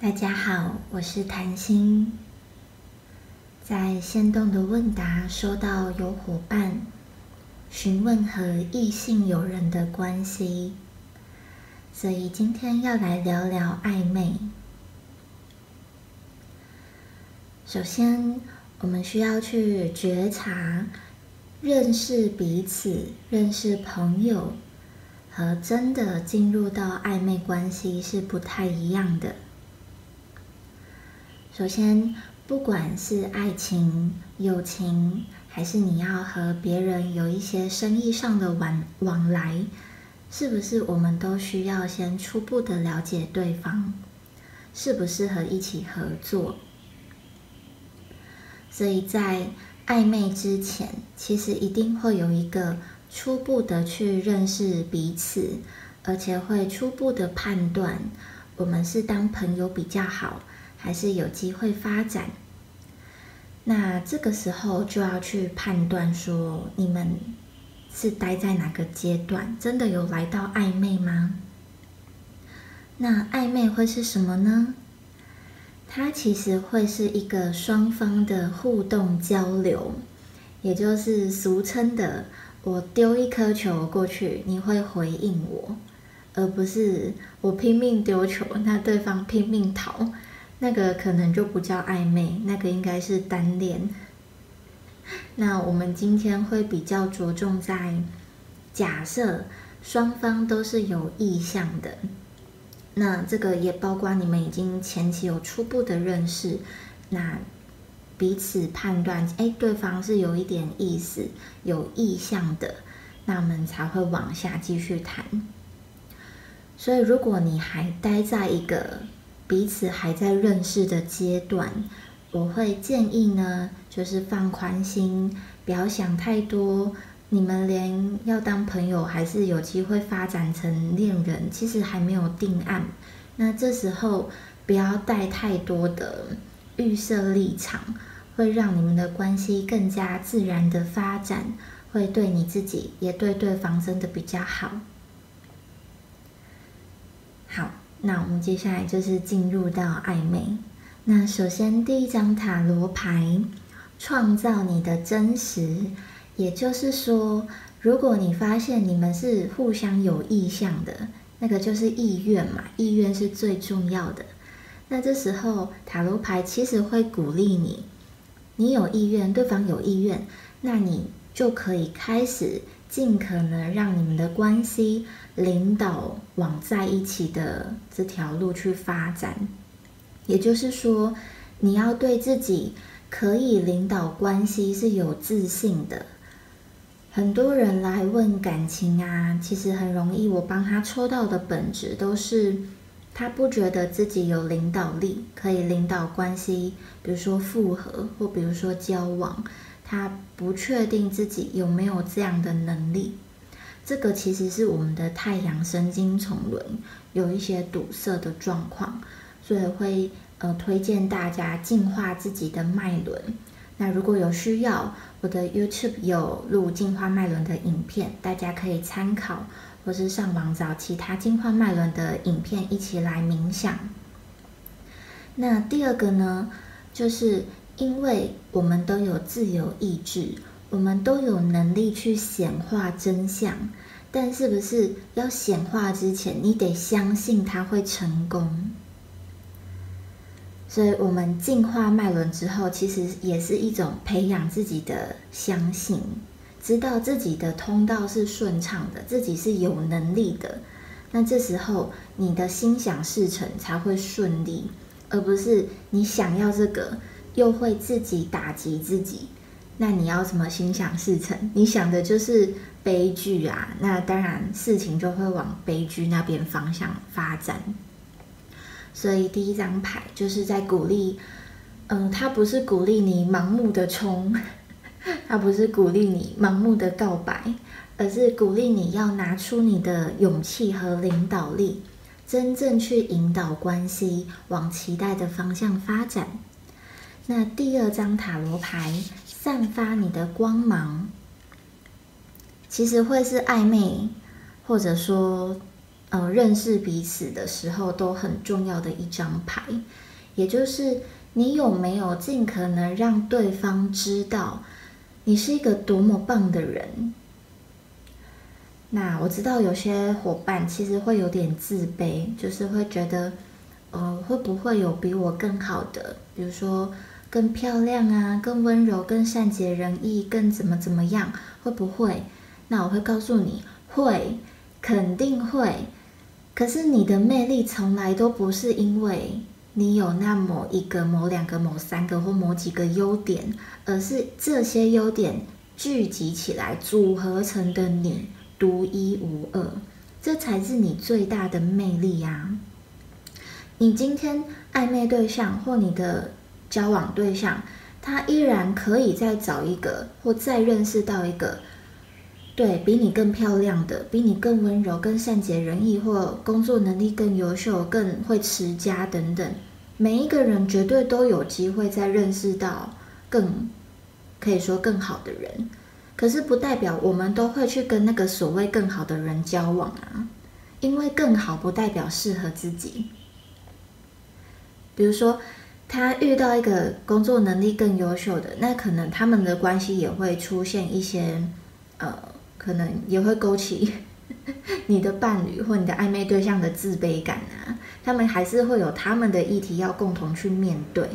大家好，我是谭心。在先动的问答收到有伙伴询问和异性友人的关系，所以今天要来聊聊暧昧。首先，我们需要去觉察、认识彼此、认识朋友，和真的进入到暧昧关系是不太一样的。首先，不管是爱情、友情，还是你要和别人有一些生意上的往往来，是不是我们都需要先初步的了解对方，适不适合一起合作？所以在暧昧之前，其实一定会有一个初步的去认识彼此，而且会初步的判断，我们是当朋友比较好。还是有机会发展，那这个时候就要去判断说，你们是待在哪个阶段？真的有来到暧昧吗？那暧昧会是什么呢？它其实会是一个双方的互动交流，也就是俗称的“我丢一颗球过去，你会回应我”，而不是我拼命丢球，那对方拼命逃。那个可能就不叫暧昧，那个应该是单恋。那我们今天会比较着重在假设双方都是有意向的，那这个也包括你们已经前期有初步的认识，那彼此判断，哎，对方是有一点意思、有意向的，那我们才会往下继续谈。所以，如果你还待在一个彼此还在认识的阶段，我会建议呢，就是放宽心，不要想太多。你们连要当朋友还是有机会发展成恋人，其实还没有定案。那这时候不要带太多的预设立场，会让你们的关系更加自然的发展，会对你自己也对对方真的比较好。好。那我们接下来就是进入到暧昧。那首先第一张塔罗牌，创造你的真实，也就是说，如果你发现你们是互相有意向的，那个就是意愿嘛，意愿是最重要的。那这时候塔罗牌其实会鼓励你，你有意愿，对方有意愿，那你就可以开始。尽可能让你们的关系领导往在一起的这条路去发展，也就是说，你要对自己可以领导关系是有自信的。很多人来问感情啊，其实很容易，我帮他抽到的本质都是他不觉得自己有领导力，可以领导关系，比如说复合或比如说交往。他不确定自己有没有这样的能力，这个其实是我们的太阳神经丛轮有一些堵塞的状况，所以会呃推荐大家净化自己的脉轮。那如果有需要，我的 YouTube 有录净化脉轮的影片，大家可以参考，或是上网找其他净化脉轮的影片一起来冥想。那第二个呢，就是。因为我们都有自由意志，我们都有能力去显化真相，但是不是要显化之前，你得相信它会成功。所以，我们进化脉轮之后，其实也是一种培养自己的相信，知道自己的通道是顺畅的，自己是有能力的。那这时候，你的心想事成才会顺利，而不是你想要这个。又会自己打击自己，那你要什么心想事成？你想的就是悲剧啊，那当然事情就会往悲剧那边方向发展。所以第一张牌就是在鼓励，嗯，他不是鼓励你盲目的冲，他不是鼓励你盲目的告白，而是鼓励你要拿出你的勇气和领导力，真正去引导关系往期待的方向发展。那第二张塔罗牌，散发你的光芒，其实会是暧昧，或者说呃认识彼此的时候都很重要的一张牌，也就是你有没有尽可能让对方知道你是一个多么棒的人。那我知道有些伙伴其实会有点自卑，就是会觉得，呃，会不会有比我更好的？比如说更漂亮啊，更温柔，更善解人意，更怎么怎么样？会不会？那我会告诉你会，肯定会。可是你的魅力从来都不是因为你有那么一个、某两个、某三个或某几个优点，而是这些优点聚集起来组合成的你。独一无二，这才是你最大的魅力呀！你今天暧昧对象或你的交往对象，他依然可以再找一个或再认识到一个，对比你更漂亮的，比你更温柔、更善解人意，或工作能力更优秀、更会持家等等。每一个人绝对都有机会再认识到更可以说更好的人。可是不代表我们都会去跟那个所谓更好的人交往啊，因为更好不代表适合自己。比如说，他遇到一个工作能力更优秀的，那可能他们的关系也会出现一些，呃，可能也会勾起 你的伴侣或你的暧昧对象的自卑感啊。他们还是会有他们的议题要共同去面对，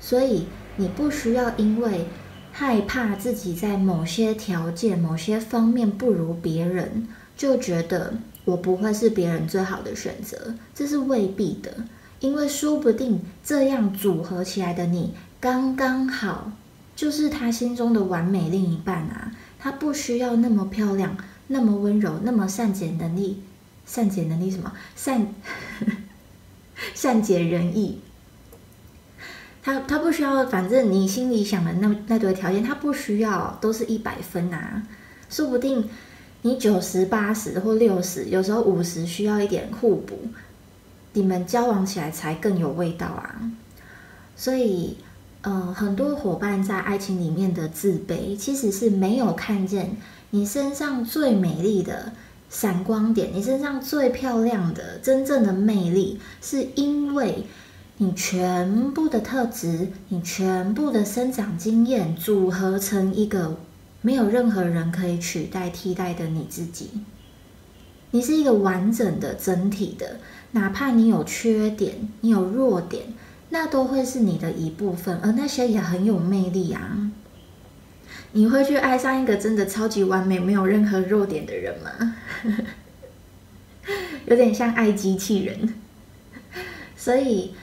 所以你不需要因为。害怕自己在某些条件、某些方面不如别人，就觉得我不会是别人最好的选择，这是未必的。因为说不定这样组合起来的你刚刚好，就是他心中的完美另一半啊！他不需要那么漂亮、那么温柔、那么善解能力、善解能力什么善善解人意。他他不需要，反正你心里想的那那堆条件，他不需要都是一百分啊。说不定你九十八十或六十，有时候五十需要一点互补，你们交往起来才更有味道啊。所以，呃，很多伙伴在爱情里面的自卑，其实是没有看见你身上最美丽的闪光点，你身上最漂亮的真正的魅力，是因为。你全部的特质，你全部的生长经验组合成一个没有任何人可以取代替代的你自己。你是一个完整的整体的，哪怕你有缺点，你有弱点，那都会是你的一部分，而那些也很有魅力啊。你会去爱上一个真的超级完美、没有任何弱点的人吗？有点像爱机器人，所以。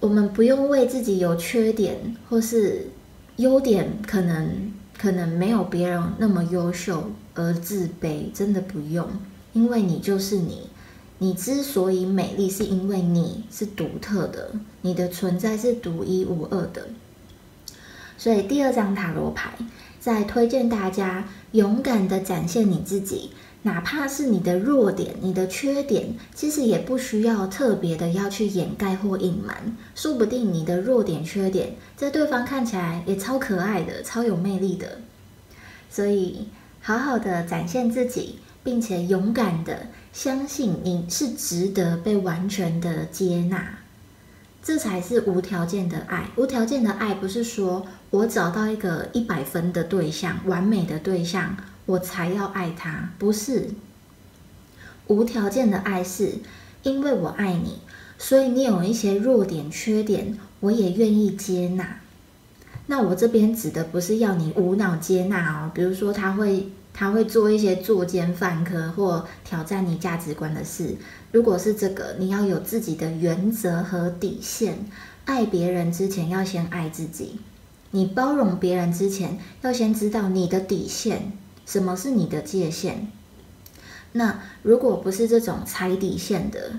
我们不用为自己有缺点或是优点可能可能没有别人那么优秀而自卑，真的不用，因为你就是你，你之所以美丽，是因为你是独特的，你的存在是独一无二的。所以第二张塔罗牌在推荐大家勇敢的展现你自己。哪怕是你的弱点、你的缺点，其实也不需要特别的要去掩盖或隐瞒。说不定你的弱点、缺点，在对方看起来也超可爱的、超有魅力的。所以，好好的展现自己，并且勇敢的相信你是值得被完全的接纳，这才是无条件的爱。无条件的爱不是说我找到一个一百分的对象、完美的对象。我才要爱他，不是无条件的爱，是因为我爱你，所以你有一些弱点、缺点，我也愿意接纳。那我这边指的不是要你无脑接纳哦，比如说他会他会做一些作奸犯科或挑战你价值观的事。如果是这个，你要有自己的原则和底线。爱别人之前，要先爱自己；你包容别人之前，要先知道你的底线。什么是你的界限？那如果不是这种踩底线的，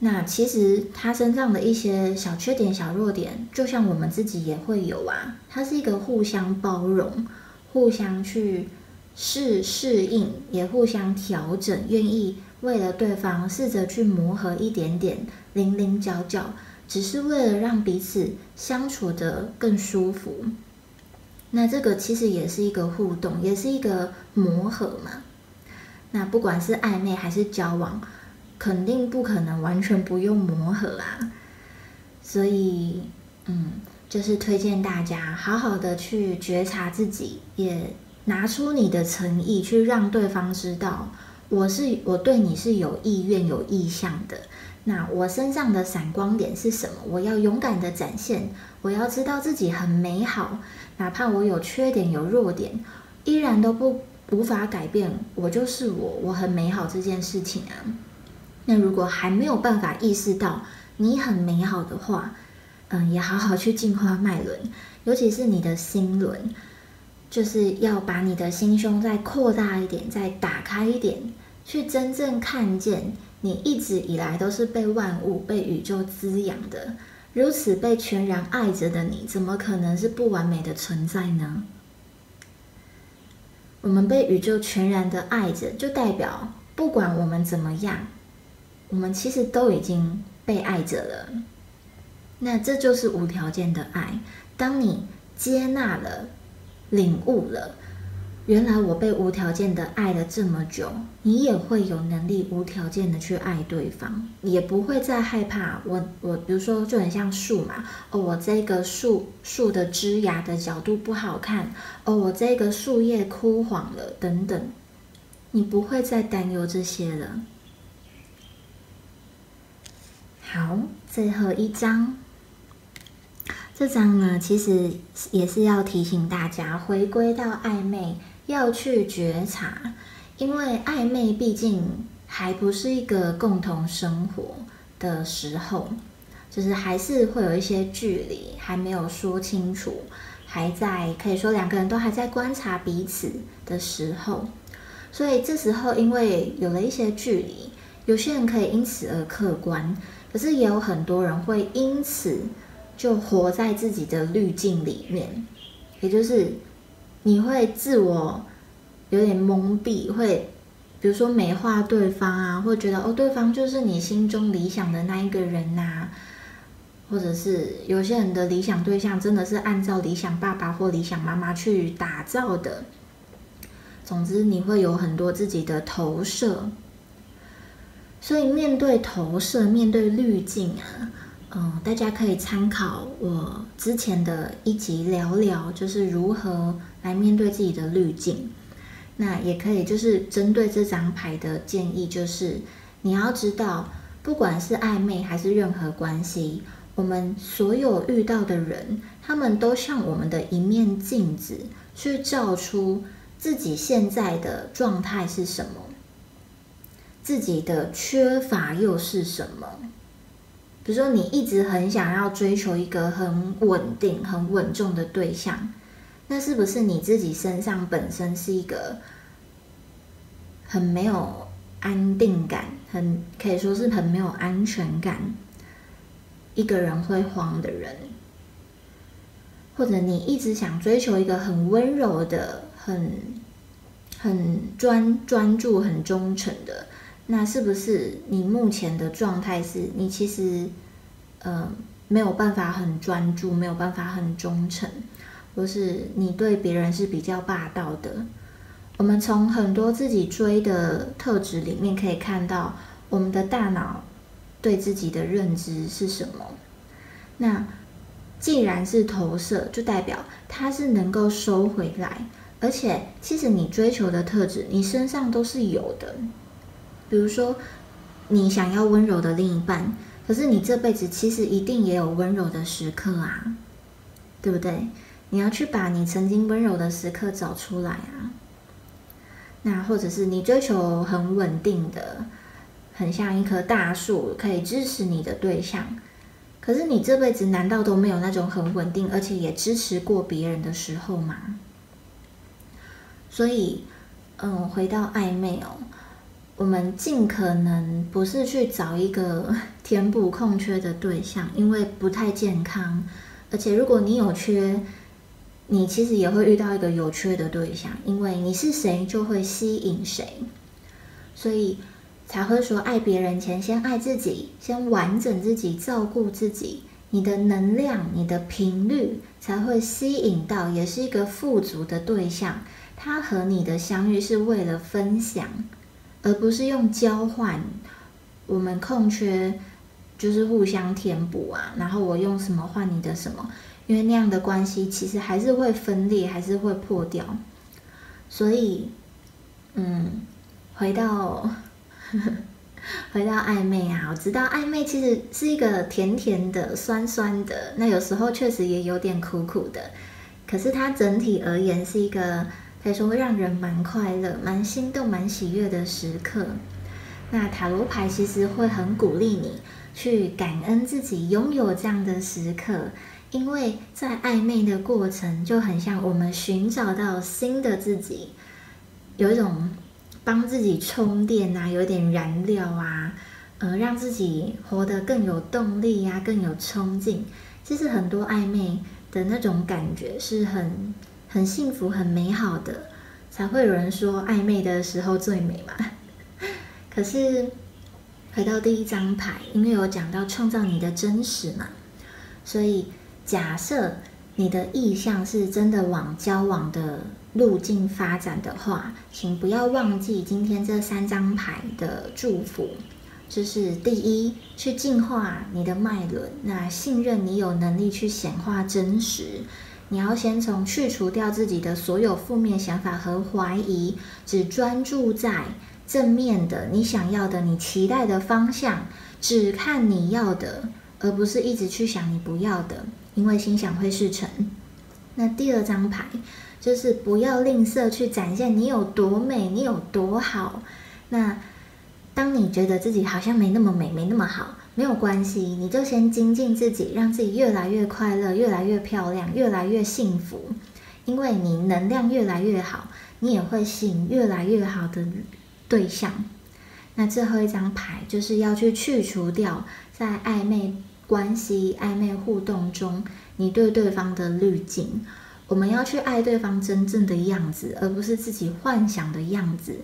那其实他身上的一些小缺点、小弱点，就像我们自己也会有啊。它是一个互相包容、互相去是适应，也互相调整，愿意为了对方试着去磨合一点点，零零角角，只是为了让彼此相处的更舒服。那这个其实也是一个互动，也是一个磨合嘛。那不管是暧昧还是交往，肯定不可能完全不用磨合啊。所以，嗯，就是推荐大家好好的去觉察自己，也拿出你的诚意，去让对方知道我是我对你是有意愿、有意向的。那我身上的闪光点是什么？我要勇敢的展现，我要知道自己很美好，哪怕我有缺点、有弱点，依然都不无法改变我就是我，我很美好这件事情啊。那如果还没有办法意识到你很美好的话，嗯，也好好去净化脉轮，尤其是你的心轮，就是要把你的心胸再扩大一点，再打开一点，去真正看见。你一直以来都是被万物、被宇宙滋养的，如此被全然爱着的你，怎么可能是不完美的存在呢？我们被宇宙全然的爱着，就代表不管我们怎么样，我们其实都已经被爱着了。那这就是无条件的爱。当你接纳了、领悟了。原来我被无条件的爱了这么久，你也会有能力无条件的去爱对方，也不会再害怕我我比如说就很像树嘛，哦我这个树树的枝芽的角度不好看，哦我这个树叶枯黄了等等，你不会再担忧这些了。好，最后一章，这张呢其实也是要提醒大家回归到暧昧。要去觉察，因为暧昧毕竟还不是一个共同生活的时候，就是还是会有一些距离，还没有说清楚，还在可以说两个人都还在观察彼此的时候，所以这时候因为有了一些距离，有些人可以因此而客观，可是也有很多人会因此就活在自己的滤镜里面，也就是。你会自我有点蒙蔽，会比如说美化对方啊，或觉得哦，对方就是你心中理想的那一个人呐，或者是有些人的理想对象真的是按照理想爸爸或理想妈妈去打造的。总之，你会有很多自己的投射，所以面对投射，面对滤镜啊。嗯，大家可以参考我之前的一集聊聊，就是如何来面对自己的滤镜。那也可以就是针对这张牌的建议，就是你要知道，不管是暧昧还是任何关系，我们所有遇到的人，他们都像我们的一面镜子，去照出自己现在的状态是什么，自己的缺乏又是什么。比如说，你一直很想要追求一个很稳定、很稳重的对象，那是不是你自己身上本身是一个很没有安定感、很可以说是很没有安全感、一个人会慌的人？或者你一直想追求一个很温柔的、很很专专注、很忠诚的？那是不是你目前的状态是你其实，呃，没有办法很专注，没有办法很忠诚，或是你对别人是比较霸道的？我们从很多自己追的特质里面可以看到，我们的大脑对自己的认知是什么？那既然是投射，就代表它是能够收回来，而且其实你追求的特质，你身上都是有的。比如说，你想要温柔的另一半，可是你这辈子其实一定也有温柔的时刻啊，对不对？你要去把你曾经温柔的时刻找出来啊。那或者是你追求很稳定的，很像一棵大树，可以支持你的对象，可是你这辈子难道都没有那种很稳定，而且也支持过别人的时候吗？所以，嗯，回到暧昧哦。我们尽可能不是去找一个 填补空缺的对象，因为不太健康。而且，如果你有缺，你其实也会遇到一个有缺的对象，因为你是谁就会吸引谁。所以才会说，爱别人前先爱自己，先完整自己，照顾自己，你的能量、你的频率才会吸引到，也是一个富足的对象。他和你的相遇是为了分享。而不是用交换，我们空缺就是互相填补啊，然后我用什么换你的什么，因为那样的关系其实还是会分裂，还是会破掉。所以，嗯，回到 回到暧昧啊，我知道暧昧其实是一个甜甜的、酸酸的，那有时候确实也有点苦苦的，可是它整体而言是一个。可以说会让人蛮快乐、蛮心动、蛮喜悦的时刻。那塔罗牌其实会很鼓励你去感恩自己拥有这样的时刻，因为在暧昧的过程就很像我们寻找到新的自己，有一种帮自己充电啊，有点燃料啊，呃，让自己活得更有动力啊，更有冲劲。其实很多暧昧的那种感觉是很。很幸福、很美好的，才会有人说暧昧的时候最美嘛。可是回到第一张牌，因为有讲到创造你的真实嘛，所以假设你的意向是真的往交往的路径发展的话，请不要忘记今天这三张牌的祝福，就是第一，去净化你的脉轮，那信任你有能力去显化真实。你要先从去除掉自己的所有负面想法和怀疑，只专注在正面的你想要的、你期待的方向，只看你要的，而不是一直去想你不要的，因为心想会事成。那第二张牌就是不要吝啬去展现你有多美，你有多好。那当你觉得自己好像没那么美，没那么好。没有关系，你就先精进自己，让自己越来越快乐，越来越漂亮，越来越幸福。因为你能量越来越好，你也会吸引越来越好的对象。那最后一张牌就是要去去除掉在暧昧关系、暧昧互动中你对对方的滤镜。我们要去爱对方真正的样子，而不是自己幻想的样子。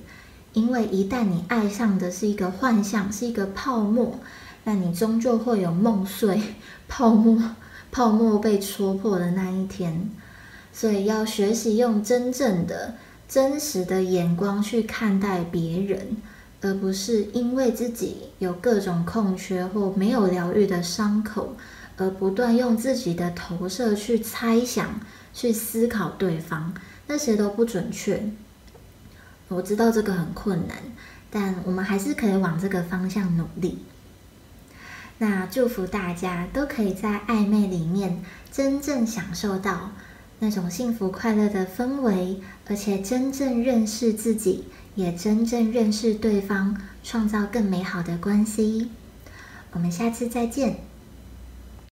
因为一旦你爱上的是一个幻象，是一个泡沫。那你终究会有梦碎、泡沫、泡沫被戳破的那一天，所以要学习用真正的、真实的眼光去看待别人，而不是因为自己有各种空缺或没有疗愈的伤口，而不断用自己的投射去猜想、去思考对方，那些都不准确。我知道这个很困难，但我们还是可以往这个方向努力。那祝福大家都可以在暧昧里面真正享受到那种幸福快乐的氛围，而且真正认识自己，也真正认识对方，创造更美好的关系。我们下次再见。